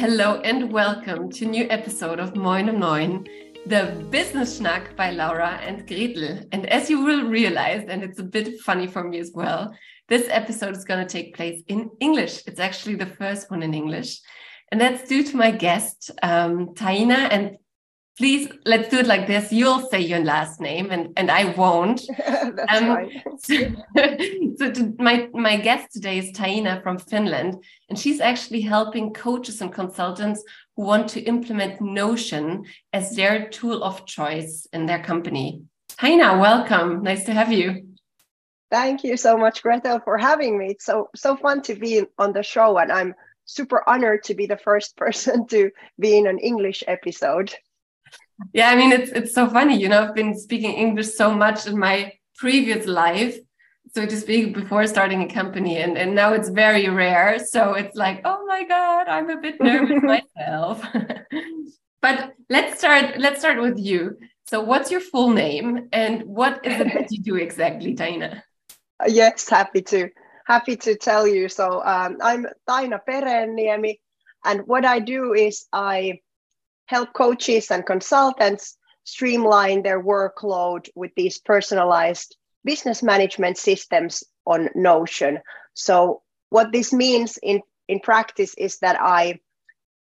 hello and welcome to new episode of Moin um Neun, the business schnack by Laura and Gretel. And as you will realize, and it's a bit funny for me as well, this episode is going to take place in English. It's actually the first one in English. And that's due to my guest, um, Taina. And please, let's do it like this. You'll say your last name and, and I won't. That's um, right. so, so to, my, my guest today is Taina from Finland. And she's actually helping coaches and consultants who want to implement Notion as their tool of choice in their company. Taina, welcome. Nice to have you. Thank you so much, Gretel, for having me. It's so so fun to be on the show, and I'm super honored to be the first person to be in an English episode. Yeah, I mean it's it's so funny, you know, I've been speaking English so much in my previous life, so to speak, before starting a company, and and now it's very rare. So it's like, oh my god, I'm a bit nervous myself. but let's start. Let's start with you. So, what's your full name, and what is it that you do exactly, Taina? Yes, happy to happy to tell you. So um, I'm Taina Perenniemi, and what I do is I help coaches and consultants streamline their workload with these personalized business management systems on Notion. So what this means in in practice is that I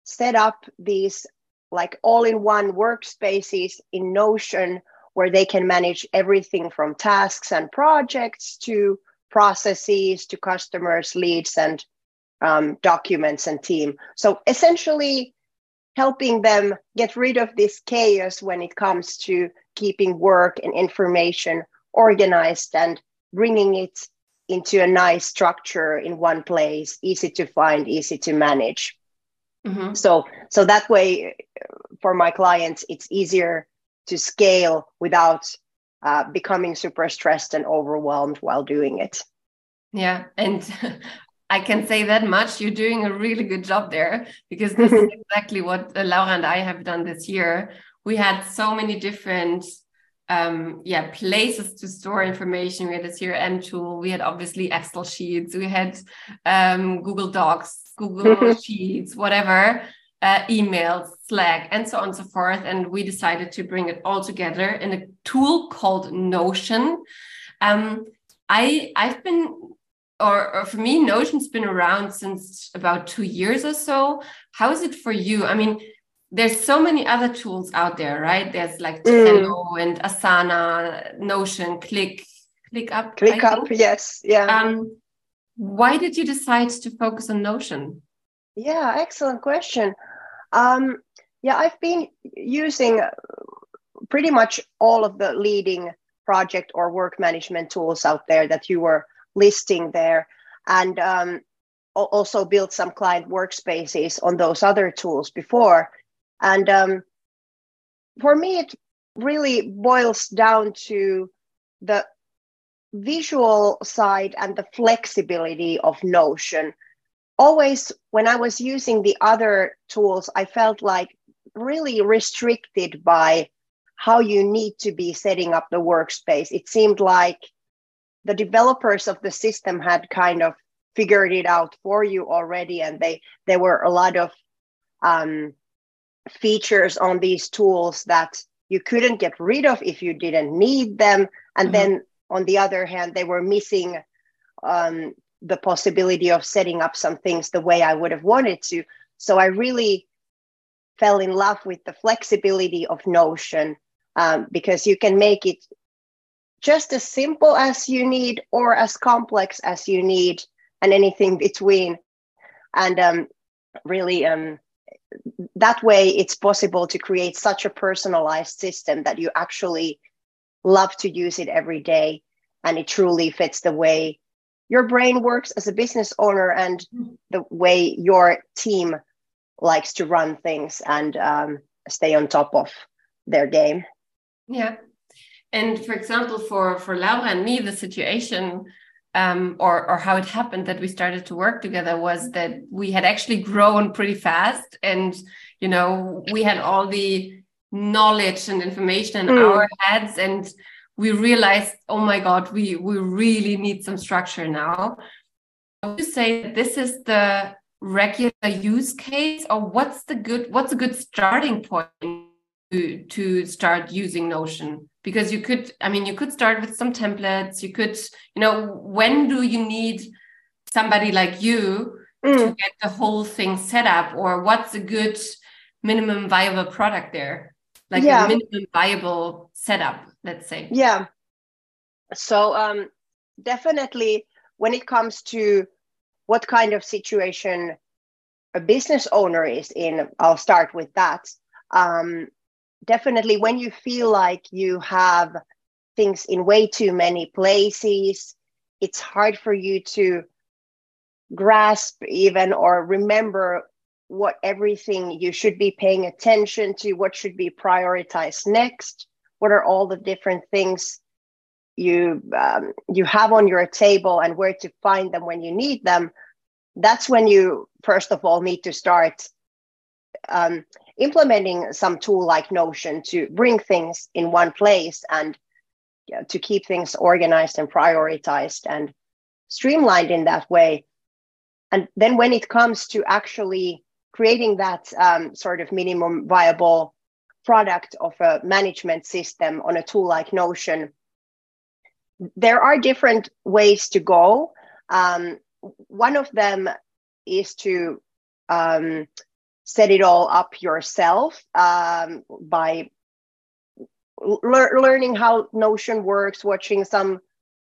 set up these like all-in-one workspaces in Notion where they can manage everything from tasks and projects to processes to customers, leads, and um, documents and team. So essentially, helping them get rid of this chaos when it comes to keeping work and information organized and bringing it into a nice structure in one place, easy to find, easy to manage. Mm-hmm. So, so that way, for my clients, it's easier to scale without uh, becoming super stressed and overwhelmed while doing it. Yeah. And I can say that much. You're doing a really good job there because this is exactly what uh, Laura and I have done this year. We had so many different um yeah places to store information we had a crm tool we had obviously excel sheets we had um google docs google sheets whatever uh, emails, Slack, and so on and so forth. And we decided to bring it all together in a tool called Notion. Um, I I've been or, or, for me, Notion's been around since about two years or so. How is it for you? I mean, there's so many other tools out there, right? There's like Trello mm. and Asana, Notion, Click, ClickUp. Click up, yes, yeah. Um, why did you decide to focus on Notion? Yeah, excellent question. Um, yeah, I've been using pretty much all of the leading project or work management tools out there that you were listing there, and um, also built some client workspaces on those other tools before. And um, for me, it really boils down to the visual side and the flexibility of Notion always when I was using the other tools, I felt like really restricted by how you need to be setting up the workspace. It seemed like the developers of the system had kind of figured it out for you already, and they there were a lot of um, features on these tools that you couldn't get rid of if you didn't need them. And mm-hmm. then on the other hand, they were missing um, the possibility of setting up some things the way I would have wanted to. So I really fell in love with the flexibility of Notion um, because you can make it just as simple as you need or as complex as you need and anything between. And um, really, um, that way, it's possible to create such a personalized system that you actually love to use it every day and it truly fits the way your brain works as a business owner and the way your team likes to run things and um, stay on top of their game. Yeah. And for example, for for Laura and me, the situation um, or or how it happened that we started to work together was that we had actually grown pretty fast, and you know we had all the knowledge and information in mm. our heads, and we realized, oh my God, we, we really need some structure now. Would say that this is the regular use case or what's the good what's a good starting point to to start using notion. Because you could i mean you could start with some templates. You could you know when do you need somebody like you mm. to get the whole thing set up? Or what's a good minimum viable product there? Like yeah. a minimum viable setup let's say. Yeah. So um definitely when it comes to what kind of situation a business owner is in i'll start with that. Um, definitely when you feel like you have things in way too many places it's hard for you to grasp even or remember what everything you should be paying attention to what should be prioritized next what are all the different things you um, you have on your table and where to find them when you need them. That's when you first of all need to start um, implementing some tool like notion to bring things in one place and you know, to keep things organized and prioritized and streamlined in that way and then when it comes to actually creating that um, sort of minimum viable product of a management system on a tool like notion there are different ways to go. Um, one of them is to um, set it all up yourself um, by le- learning how Notion works, watching some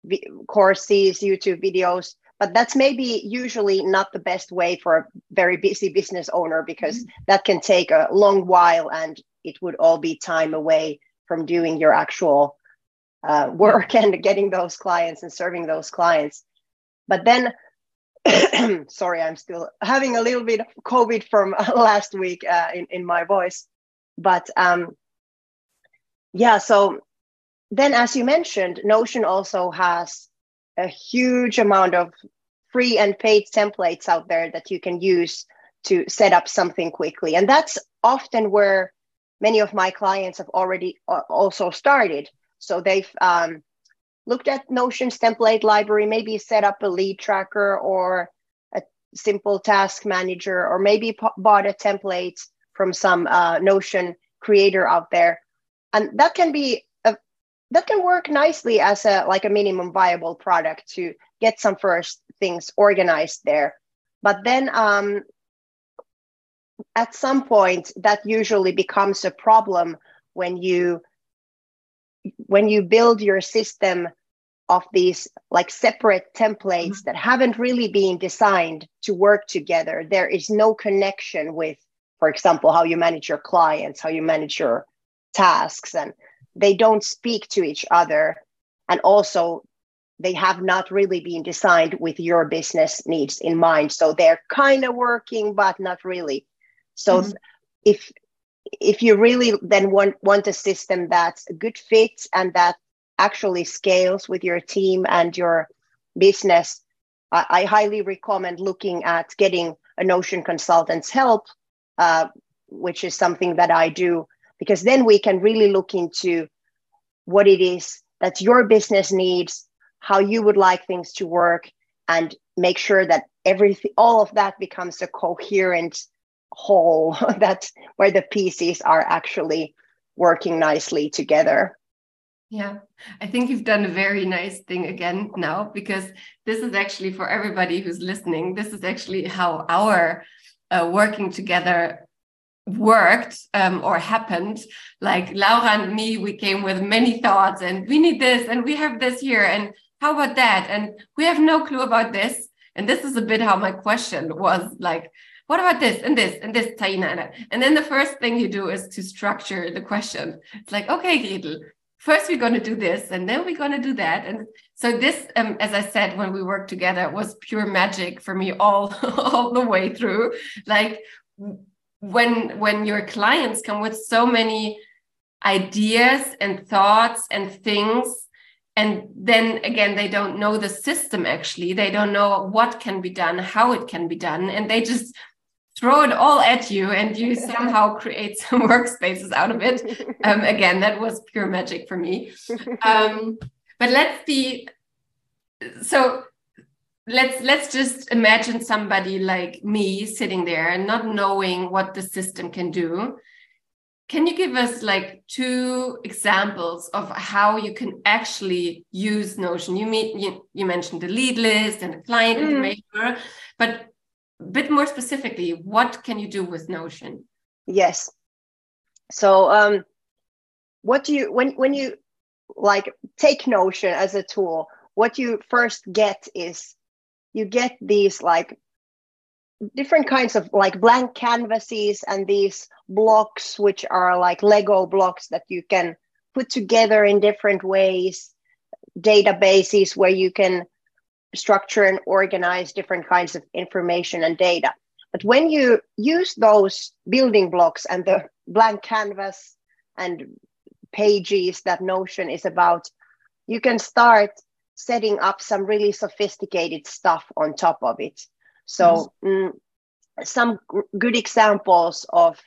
vi- courses, YouTube videos. But that's maybe usually not the best way for a very busy business owner because mm-hmm. that can take a long while and it would all be time away from doing your actual uh, work and getting those clients and serving those clients. But then, sorry, I'm still having a little bit of COVID from last week uh, in, in my voice. But um, yeah, so then, as you mentioned, Notion also has a huge amount of free and paid templates out there that you can use to set up something quickly. And that's often where many of my clients have already uh, also started so they've um, looked at Notion's template library, maybe set up a lead tracker or a simple task manager, or maybe bought a template from some uh, Notion creator out there, and that can be a, that can work nicely as a like a minimum viable product to get some first things organized there. But then um, at some point, that usually becomes a problem when you when you build your system of these like separate templates mm-hmm. that haven't really been designed to work together there is no connection with for example how you manage your clients how you manage your tasks and they don't speak to each other and also they have not really been designed with your business needs in mind so they're kind of working but not really so mm-hmm. if if you really then want want a system that's a good fit and that actually scales with your team and your business, I, I highly recommend looking at getting a Notion consultant's help, uh, which is something that I do, because then we can really look into what it is that your business needs, how you would like things to work, and make sure that everything, all of that becomes a coherent whole that's where the pieces are actually working nicely together. Yeah i think you've done a very nice thing again now because this is actually for everybody who's listening this is actually how our uh, working together worked um, or happened. Like laura and me we came with many thoughts and we need this and we have this here and how about that? And we have no clue about this. And this is a bit how my question was like what about this and this and this, Taina? And then the first thing you do is to structure the question. It's like, okay, Gretel, first we're going to do this and then we're going to do that. And so this, um, as I said, when we worked together was pure magic for me all, all the way through. Like when, when your clients come with so many ideas and thoughts and things and then again they don't know the system actually they don't know what can be done how it can be done and they just throw it all at you and you somehow create some workspaces out of it. Um, again, that was pure magic for me. Um, but let's be so let's let's just imagine somebody like me sitting there and not knowing what the system can do can you give us like two examples of how you can actually use notion you mean you, you mentioned the lead list and the client mm. information but bit more specifically what can you do with notion? Yes. So um what do you when when you like take notion as a tool what you first get is you get these like different kinds of like blank canvases and these blocks which are like lego blocks that you can put together in different ways databases where you can structure and organize different kinds of information and data but when you use those building blocks and the blank canvas and pages that notion is about you can start setting up some really sophisticated stuff on top of it. So, mm, some good examples of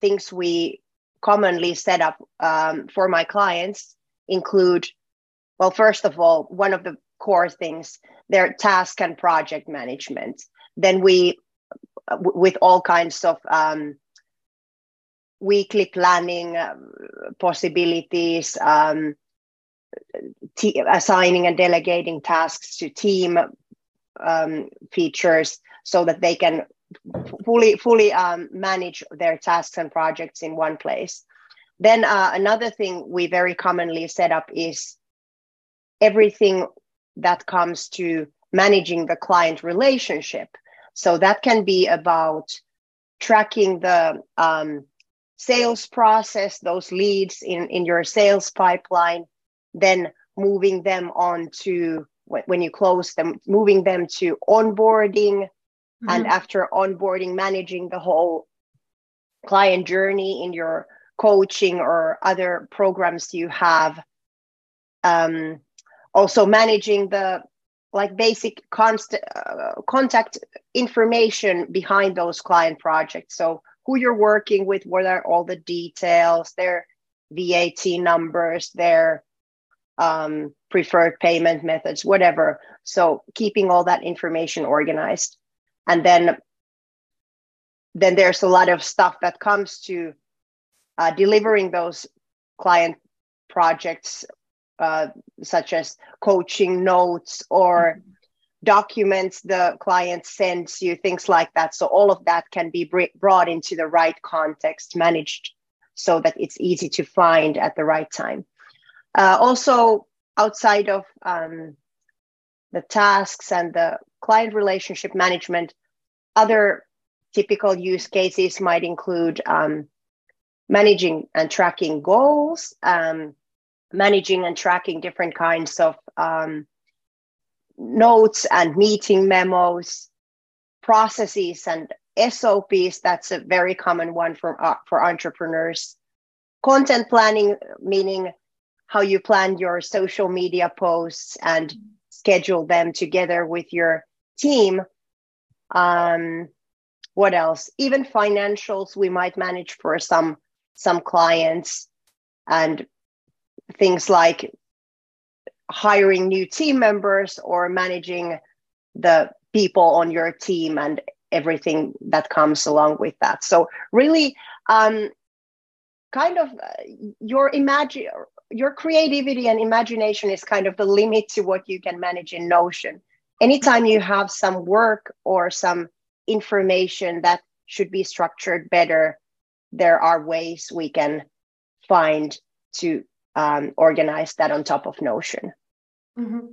things we commonly set up um, for my clients include well, first of all, one of the core things, their task and project management. Then we, with all kinds of um, weekly planning uh, possibilities, um, t- assigning and delegating tasks to team um, features so that they can fully fully um, manage their tasks and projects in one place then uh, another thing we very commonly set up is everything that comes to managing the client relationship so that can be about tracking the um, sales process those leads in, in your sales pipeline then moving them on to when you close them, moving them to onboarding, mm-hmm. and after onboarding, managing the whole client journey in your coaching or other programs you have. Um, also managing the like basic const- uh, contact information behind those client projects. So who you're working with, what are all the details, their VAT numbers, their um, preferred payment methods, whatever. So keeping all that information organized. And then, then there's a lot of stuff that comes to uh, delivering those client projects, uh, such as coaching notes or documents the client sends you, things like that. So all of that can be brought into the right context, managed so that it's easy to find at the right time. Uh, also, outside of um, the tasks and the client relationship management, other typical use cases might include um, managing and tracking goals, um, managing and tracking different kinds of um, notes and meeting memos, processes and SOPs. That's a very common one for, uh, for entrepreneurs. Content planning, meaning how you plan your social media posts and schedule them together with your team. Um, what else? Even financials we might manage for some some clients and things like hiring new team members or managing the people on your team and everything that comes along with that. So really, um, kind of uh, your imagine your creativity and imagination is kind of the limit to what you can manage in Notion. Anytime you have some work or some information that should be structured better, there are ways we can find to um, organize that on top of Notion. Mm-hmm.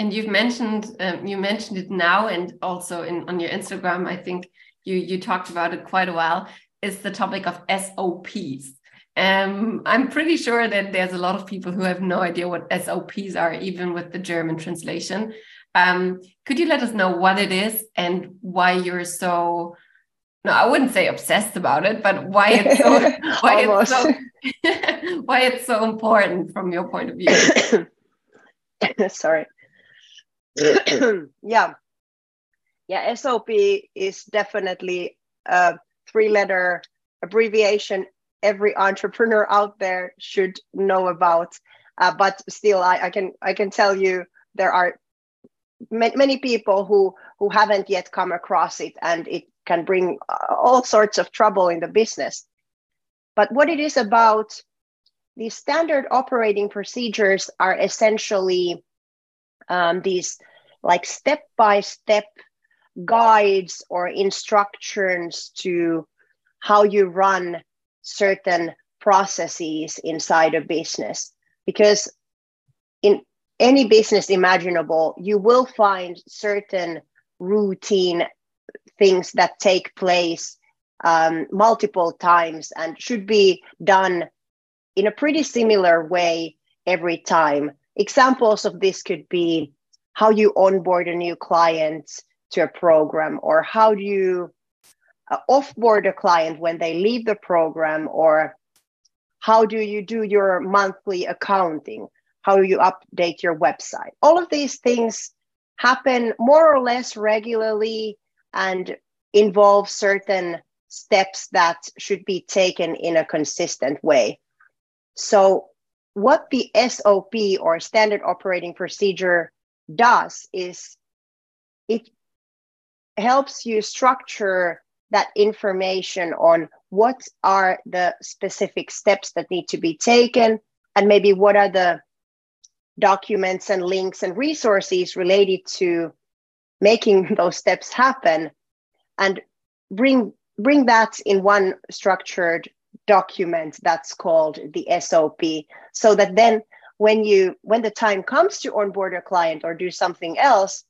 And you've mentioned um, you mentioned it now, and also in on your Instagram. I think you you talked about it quite a while. Is the topic of SOPs. Um, I'm pretty sure that there's a lot of people who have no idea what SOPs are, even with the German translation. Um, could you let us know what it is and why you're so no, I wouldn't say obsessed about it, but why it's so why it's so why it's so important from your point of view. Sorry. yeah. Yeah, SOP is definitely a three letter abbreviation every entrepreneur out there should know about. Uh, but still, I, I can I can tell you there are many people who who haven't yet come across it and it can bring uh, all sorts of trouble in the business. But what it is about the standard operating procedures are essentially um, these like step by step guides or instructions to how you run certain processes inside a business. Because in any business imaginable you will find certain routine things that take place um, multiple times and should be done in a pretty similar way every time. Examples of this could be how you onboard a new client to a program, or how do you uh, offboard a client when they leave the program, or how do you do your monthly accounting, how you update your website. All of these things happen more or less regularly and involve certain steps that should be taken in a consistent way. So, what the SOP or standard operating procedure does is it helps you structure that information on what are the specific steps that need to be taken and maybe what are the documents and links and resources related to making those steps happen and bring bring that in one structured document that's called the SOP so that then when you when the time comes to onboard a client or do something else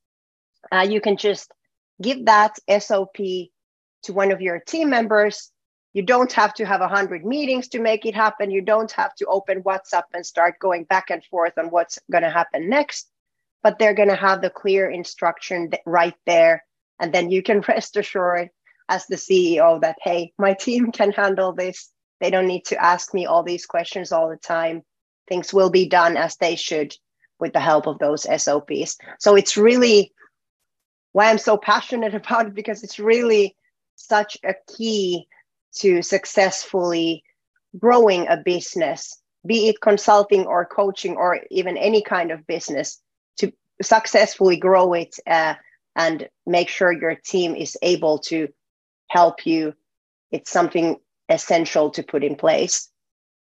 uh, you can just give that SOP to one of your team members. You don't have to have 100 meetings to make it happen. You don't have to open whatsapp and start going back and forth on what's going to happen next but they're going to have the clear instruction right there and then you can rest assured as the ceo that hey my team can handle this they don't need to ask me all these questions all the time. Things will be done as they should with the help of those SOPs. So it's really why I'm so passionate about it because it's really such a key to successfully growing a business, be it consulting or coaching or even any kind of business, successfully grow it uh, and make sure your team is able to help you. It's something essential to put in place.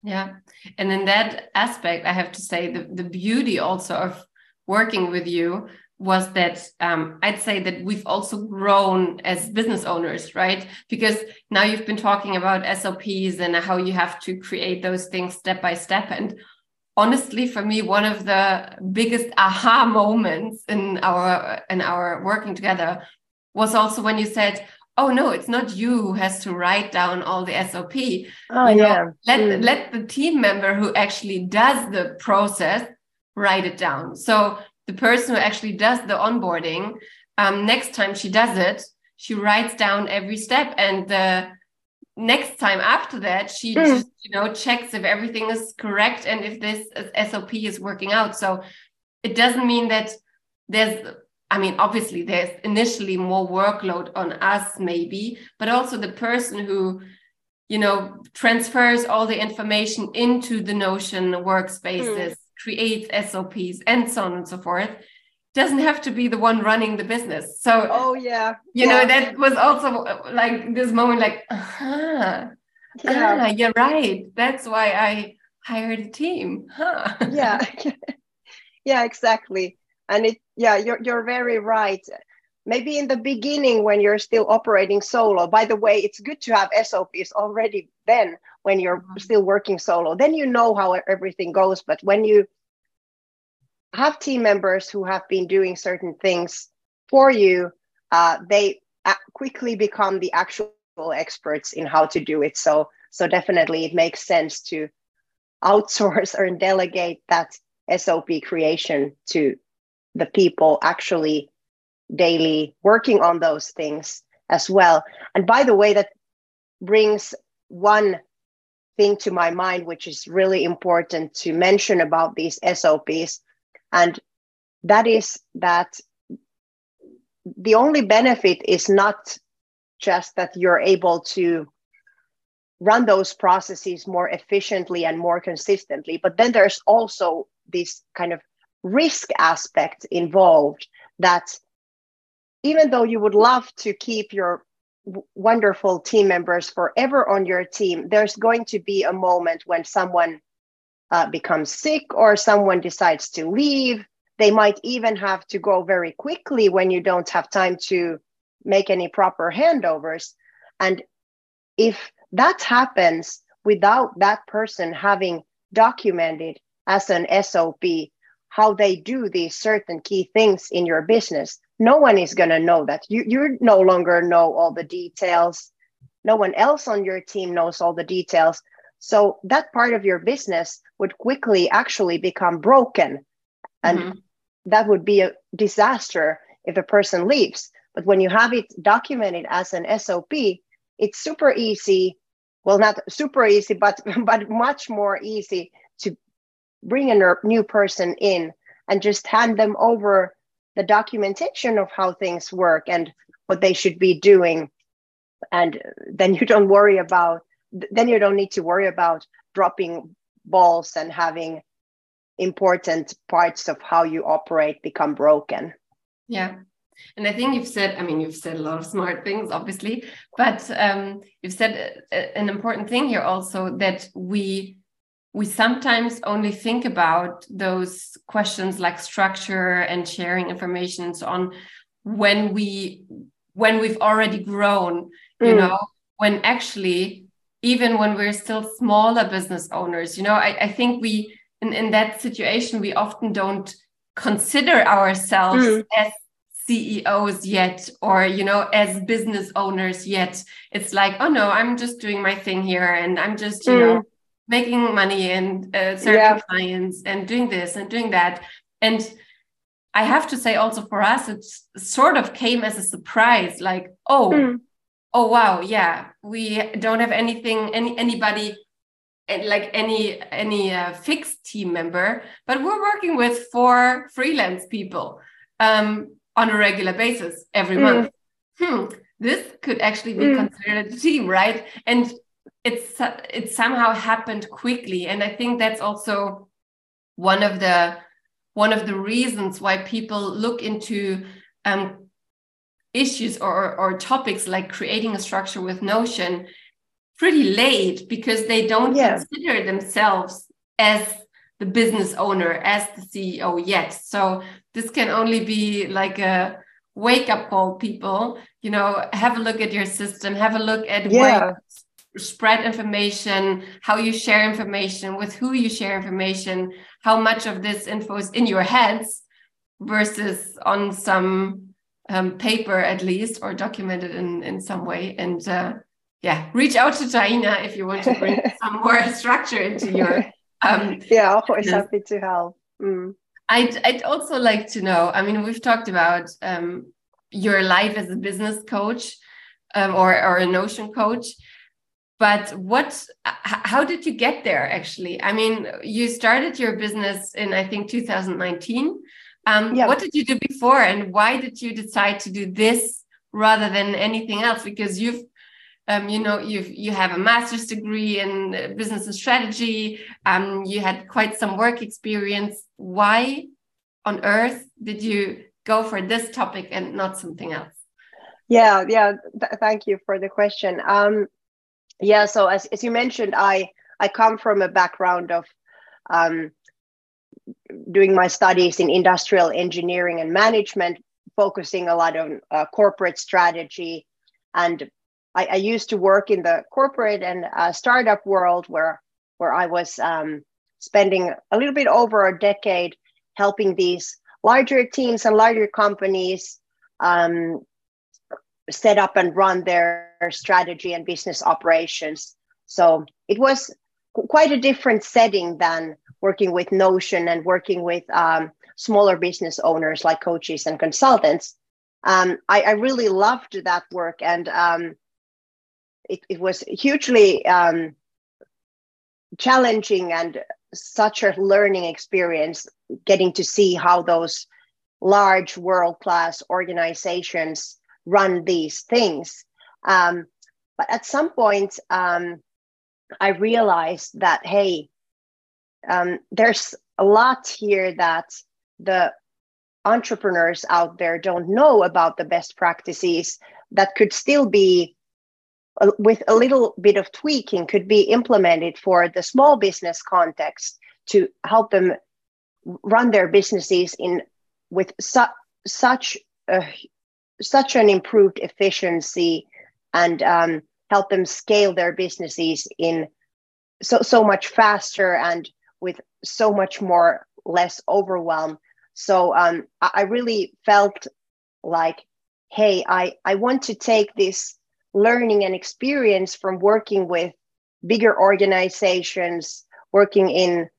Yeah. And in that aspect, I have to say the, the beauty also of working with you was that um, I'd say that we've also grown as business owners, right? Because now you've been talking about SOPs and how you have to create those things step by step. And honestly, for me, one of the biggest aha moments in our in our working together was also when you said, oh no it's not you who has to write down all the sop oh you know, yeah. let mm. let the team member who actually does the process write it down. So the person who actually does the onboarding um, next time she does it she writes down every step and the next time after that she mm. just you know checks if everything is correct and if this sop is working out so it doesn't mean that there's I mean, obviously, there's initially more workload on us, maybe, but also the person who, you know, transfers all the information into the Notion workspaces, mm. creates SOPs, and so on and so forth, doesn't have to be the one running the business. So, oh, yeah. You yeah. know, that was also like this moment, like, uh-huh, yeah. Ah, you're right. That's why I hired a team. Huh. Yeah. yeah, exactly and it yeah you're, you're very right maybe in the beginning when you're still operating solo by the way it's good to have sops already then when you're mm-hmm. still working solo then you know how everything goes but when you have team members who have been doing certain things for you uh, they quickly become the actual experts in how to do it so so definitely it makes sense to outsource or delegate that sop creation to the people actually daily working on those things as well. And by the way, that brings one thing to my mind, which is really important to mention about these SOPs. And that is that the only benefit is not just that you're able to run those processes more efficiently and more consistently, but then there's also this kind of risk aspect involved that even though you would love to keep your wonderful team members forever on your team, there's going to be a moment when someone uh, becomes sick or someone decides to leave. They might even have to go very quickly when you don't have time to make any proper handovers. And if that happens without that person having documented as an SOP how they do these certain key things in your business, no one is going to know that. You, you no longer know all the details. No one else on your team knows all the details. So that part of your business would quickly actually become broken. And mm-hmm. that would be a disaster if a person leaves. But when you have it documented as an SOP, it's super easy. Well, not super easy, but but much more easy to bring a new person in and just hand them over the documentation of how things work and what they should be doing. And then you don't worry about then you don't need to worry about dropping balls and having important parts of how you operate become broken. Yeah. And I think you've said, I mean, you've said a lot of smart things, obviously, but um, you've said an important thing here also that we we sometimes only think about those questions like structure and sharing information and so on when we when we've already grown, you mm. know, when actually even when we're still smaller business owners, you know, I, I think we in, in that situation we often don't consider ourselves mm. as CEOs yet or you know as business owners yet it's like oh no I'm just doing my thing here and I'm just you mm. know making money and uh, serving yeah. clients and doing this and doing that and I have to say also for us it sort of came as a surprise like oh mm. Oh wow yeah we don't have anything any anybody eh, like any any uh, fixed team member but we're working with four freelance people um, on a regular basis every mm. month. Hmm, this could actually be mm. considered a team, right? And it's it somehow happened quickly, and I think that's also one of the one of the reasons why people look into um, issues or, or topics like creating a structure with Notion pretty late because they don't yeah. consider themselves as the business owner as the CEO yet. So this can only be like a wake up call, people. You know, have a look at your system, have a look at yeah. where spread information, how you share information, with who you share information, how much of this info is in your heads versus on some um, paper at least or documented in, in some way. And uh, yeah, reach out to Taina if you want to bring some more structure into your um, yeah, always happy to help. Mm. I'd, I'd also like to know. I mean, we've talked about um, your life as a business coach um, or, or a Notion coach, but what? How did you get there? Actually, I mean, you started your business in I think 2019. Um, yeah. What did you do before, and why did you decide to do this rather than anything else? Because you've um, you know you you have a master's degree in uh, business and strategy um, you had quite some work experience why on earth did you go for this topic and not something else yeah yeah th thank you for the question um, yeah so as, as you mentioned i i come from a background of um, doing my studies in industrial engineering and management focusing a lot on uh, corporate strategy and I, I, used to work in the corporate and uh, startup world where where I was um, spending a little bit over a decade helping these larger teams and larger companies um, set up and run their strategy and business operations. So it was quite a different setting than working with Notion and working with um, smaller business owners like coaches and consultants. Um, I, I, really loved that work and um, it, it was hugely um, challenging and such a learning experience getting to see how those large world class organizations run these things. Um, but at some point, um, I realized that, hey, um, there's a lot here that the entrepreneurs out there don't know about the best practices that could still be uh, with a little bit of tweaking could be implemented for the small business context to help them run their businesses in with su- such a, such an improved efficiency and um, help them scale their businesses in so so much faster and with so much more less overwhelm. So um, I, really felt like hey i i want to take this learning and experience from working with bigger organizations working in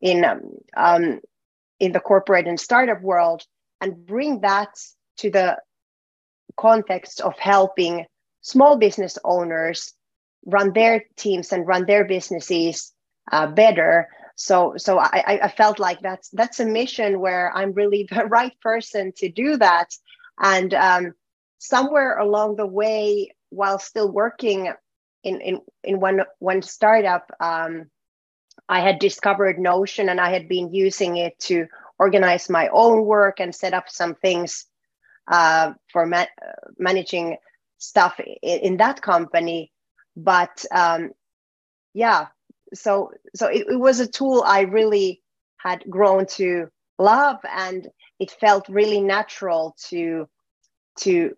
in um, um, in the corporate and startup world and bring that to the context of helping small business owners run their teams and run their businesses uh, better so so I, I felt like that's that's a mission where i'm really the right person to do that. And um, somewhere along the way while still working in in, in one one startup um, i had discovered notion and i had been using it to organize my own work and set up some things uh, for ma- managing stuff in, in, that company. But um, yeah so so it, it was a tool i really had grown to love and it felt really natural to to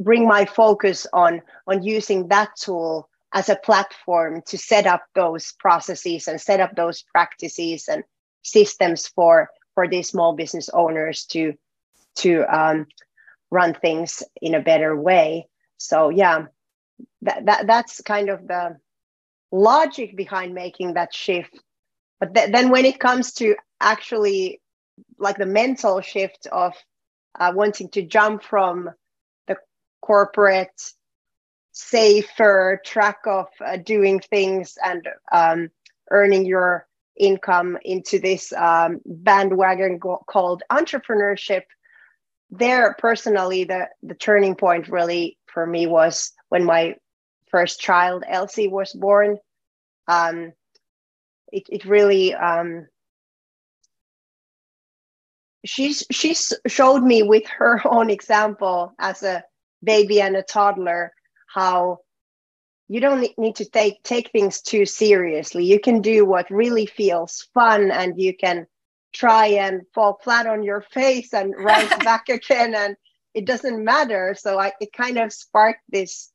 bring my focus on on using that tool as a platform to set up those processes and set up those practices and systems for for these small business owners to to um, run things in a better way. So yeah that, that that's kind of the logic behind making that shift. But th- then when it comes to actually like the mental shift of uh, wanting to jump from the corporate safer track of uh, doing things and um, earning your income into this um, bandwagon go- called entrepreneurship there personally the the turning point really for me was when my first child elsie was born. Um, it, it really um, she's she's showed me with her own example as a baby and a toddler how you don't need to take take things too seriously. You can do what really feels fun and you can try and fall flat on your face and rise back again and it doesn't matter. So I, it kind of sparked this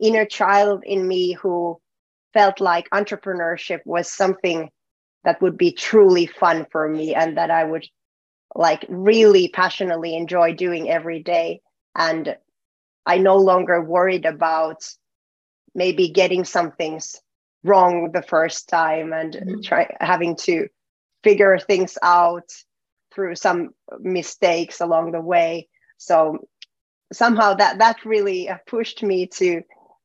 inner child in me who felt like entrepreneurship was something that would be truly fun for me and that i would like really passionately enjoy doing every day and i no longer worried about maybe getting some things wrong the first time and mm-hmm. try having to figure things out through some mistakes along the way so somehow that that really pushed me to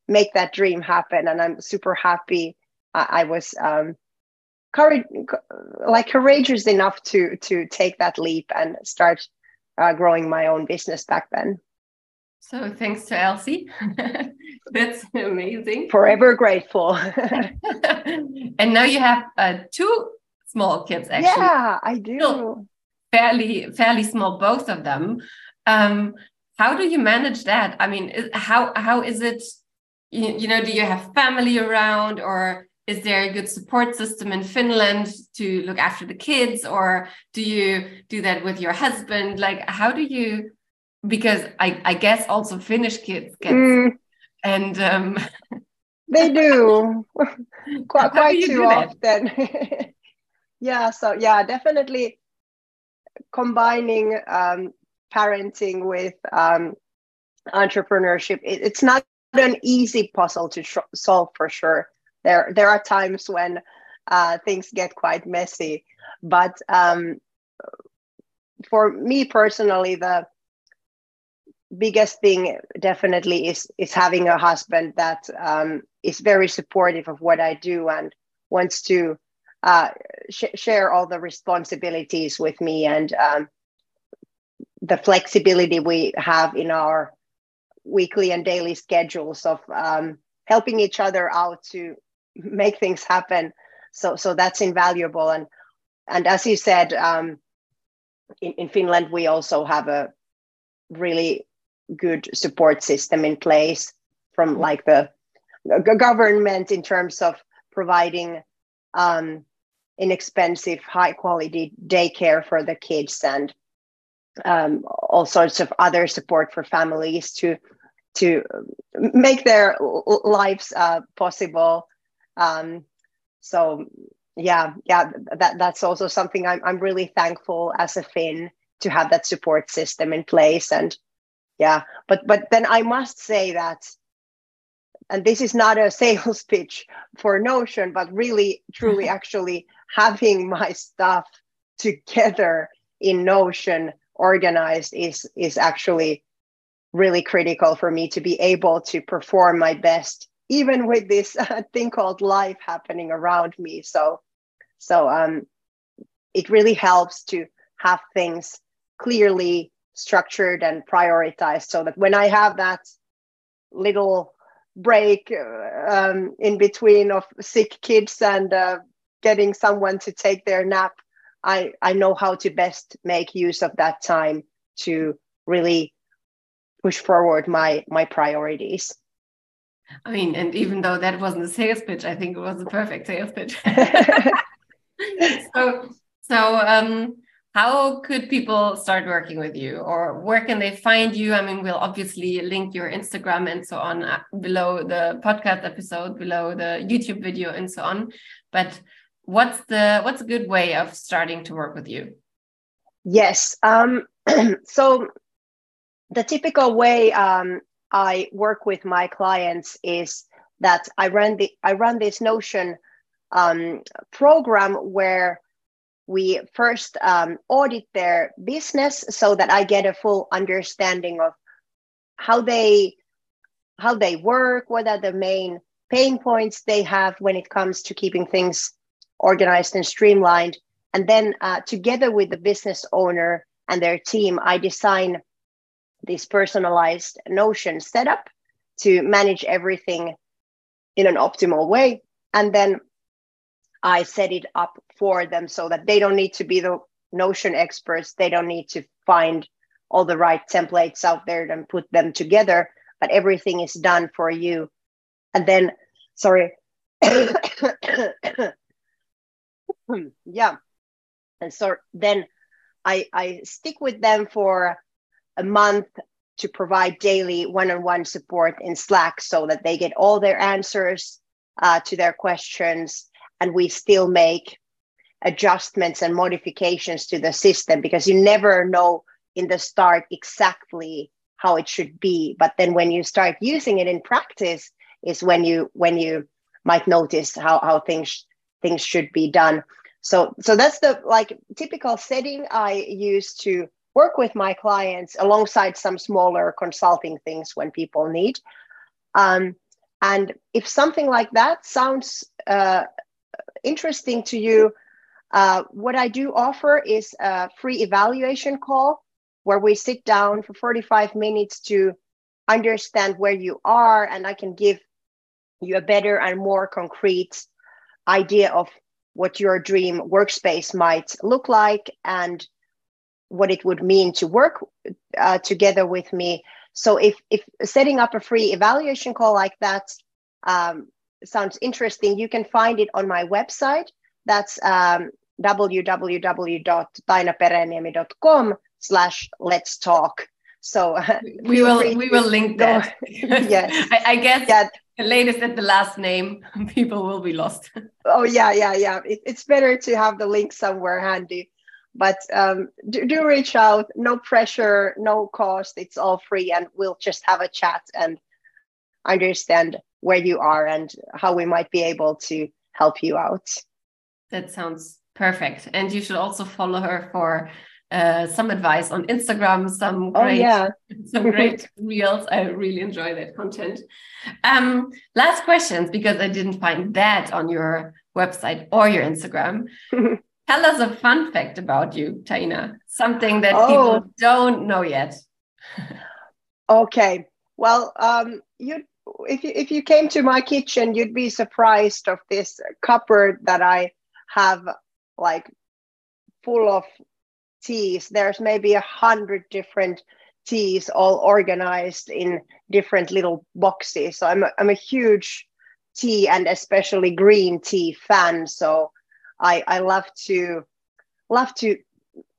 make that dream happen and i'm super happy i, I was um, courage, like courageous enough to to take that leap and start uh, growing my own business back then. So thanks to Elsie. That's amazing. Forever grateful. and now you have uh, two small kids actually. Yeah, I do. Still fairly fairly small both of them. Um, how do you manage that? I mean, how how is it you, you know, do you have family around or is there a good support system in Finland to look after the kids or do you do that with your husband? Like how do you because I, I guess also Finnish kids get mm. and um, they do. Quite, quite too often. Yeah so yeah definitely combining um, parenting with um, entrepreneurship. It, it's not an easy puzzle to solve for sure. There there are times when uh, things get quite messy but um, for me personally the biggest thing definitely is is having a husband that um, is very supportive of what I do and wants to uh, sh- share all the responsibilities with me and um, the flexibility we have in our weekly and daily schedules of um, helping each other out to make things happen. So so that's invaluable. And and as you said um, in, in Finland, we also have a really good support system in place from like the government in terms of providing um, inexpensive, high quality daycare for the kids and um, all sorts of other support for families to to make their lives uh, possible. Um, so yeah, yeah, that that's also something I'm I'm really thankful as a Finn to have that support system in place. And yeah, but but then I must say that, and this is not a sales pitch for Notion, but really truly actually having my stuff together in Notion organized is is actually really critical for me to be able to perform my best even with this uh, thing called life happening around me. So so um it really helps to have things clearly structured and prioritized so that when i have that little break uh, um, in between of sick kids and uh, getting someone to take their nap I, I know how to best make use of that time to really push forward my my priorities. I mean, and even though that wasn't a sales pitch, I think it was a perfect sales pitch. so, so um, how could people start working with you, or where can they find you? I mean, we'll obviously link your Instagram and so on uh, below the podcast episode, below the YouTube video, and so on. But what's the what's a good way of starting to work with you yes um, so the typical way um, i work with my clients is that i run the i run this notion um, program where we first um, audit their business so that i get a full understanding of how they how they work what are the main pain points they have when it comes to keeping things organized and streamlined. And then uh, together with the business owner and their team, I design this personalized Notion setup to manage everything in an optimal way. And then I set it up for them so that they don't need to be the Notion experts. They don't need to find all the right templates out there and put them together, but everything is done for you. And then, sorry, yeah and so then i i stick with them for a month to provide daily one-on-one support in slack so that they get all their answers uh, to their questions. And we still make adjustments and modifications to the system because you never know in the start exactly how it should be. But then when you start using it in practice is when you when you might notice how, how things things should be done. So so that's the like typical setting i use to work with my clients alongside some smaller consulting things when people need. Um, and if something like that sounds uh, interesting to you uh, what i do offer is a free evaluation call where we sit down for 45 minutes to understand where you are and i can give you a better and more concrete idea of what your dream workspace might look like and what it would mean to work uh, together with me. So if if setting up a free evaluation call like that um, sounds interesting, you can find it on my website. That's um, www.tainapereniemi.com slash let's talk. So we will we will link that. yes, I, I guess yeah. the latest at the last name, people will be lost. oh yeah, yeah, yeah. It, it's better to have the link somewhere handy. But um, do, do reach out. No pressure, no cost. It's all free, and we'll just have a chat and understand where you are and how we might be able to help you out. That sounds perfect. And you should also follow her for uh, some advice on Instagram, some oh, great, yeah. some great reels. I really enjoy that content. Um, last questions because I didn't find that on your website or your Instagram. Tell us a fun fact about you, Taina. Something that oh. people don't know yet. okay. Well, um, you if you if you came to my kitchen, you'd be surprised of this cupboard that I have like full of teas. There's maybe a hundred different teas all organized in different little boxes. So I'm a, I'm a huge tea and especially green tea fan. So I I love to love to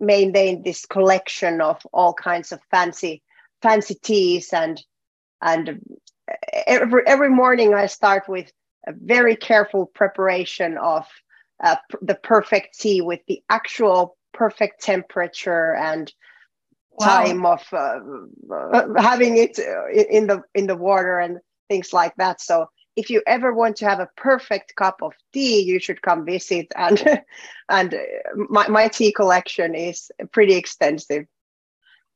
maintain this collection of all kinds of fancy fancy teas and and every every morning I start with a very careful preparation of uh, the perfect tea with the actual perfect temperature and time of uh, having it in the in the water and things like that. So if you ever want to have a perfect cup of tea you should come visit and and my, my tea collection is pretty extensive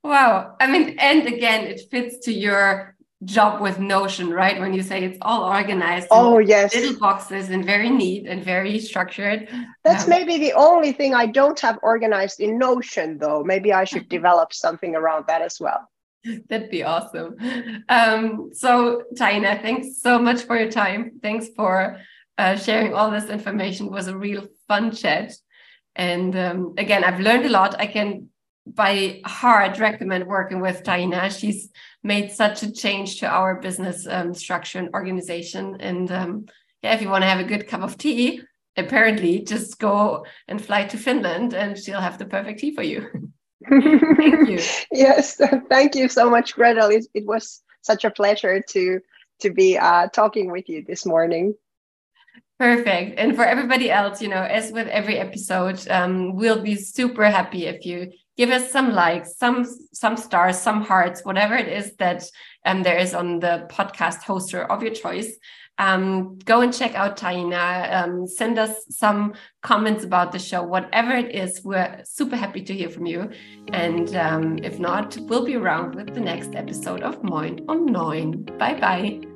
wow i mean and again it fits to your job with Notion, right? When you say it's all organized. Oh, yes. Little boxes and very neat and very structured. That's um, maybe the only thing I don't have organized in Notion, though. Maybe I should develop something around that as well. That'd be awesome. Um, so, Taina, thanks so much for your time. Thanks for uh, sharing all this information. It was a real fun chat. And um, again, I've learned a lot. I can by heart recommend working with Taina. She's made such a change to our business um, structure and organization. And um, yeah, if you want to have a good cup of tea, apparently just go and fly to Finland and she'll have the perfect tea for you. thank you. Yes, thank you so much, Gretel. It, it was such a pleasure to to be uh, talking with you this morning. Perfect. And for everybody else, you know, as with every episode, um, we'll be super happy if you give us some likes, some some stars, some hearts, whatever it is that um, there is on the podcast hoster of your choice. Um, go and check out Taina. Um, send us some comments about the show, whatever it is. We're super happy to hear from you. And um, if not, we'll be around with the next episode of Moin on Neun. Bye bye.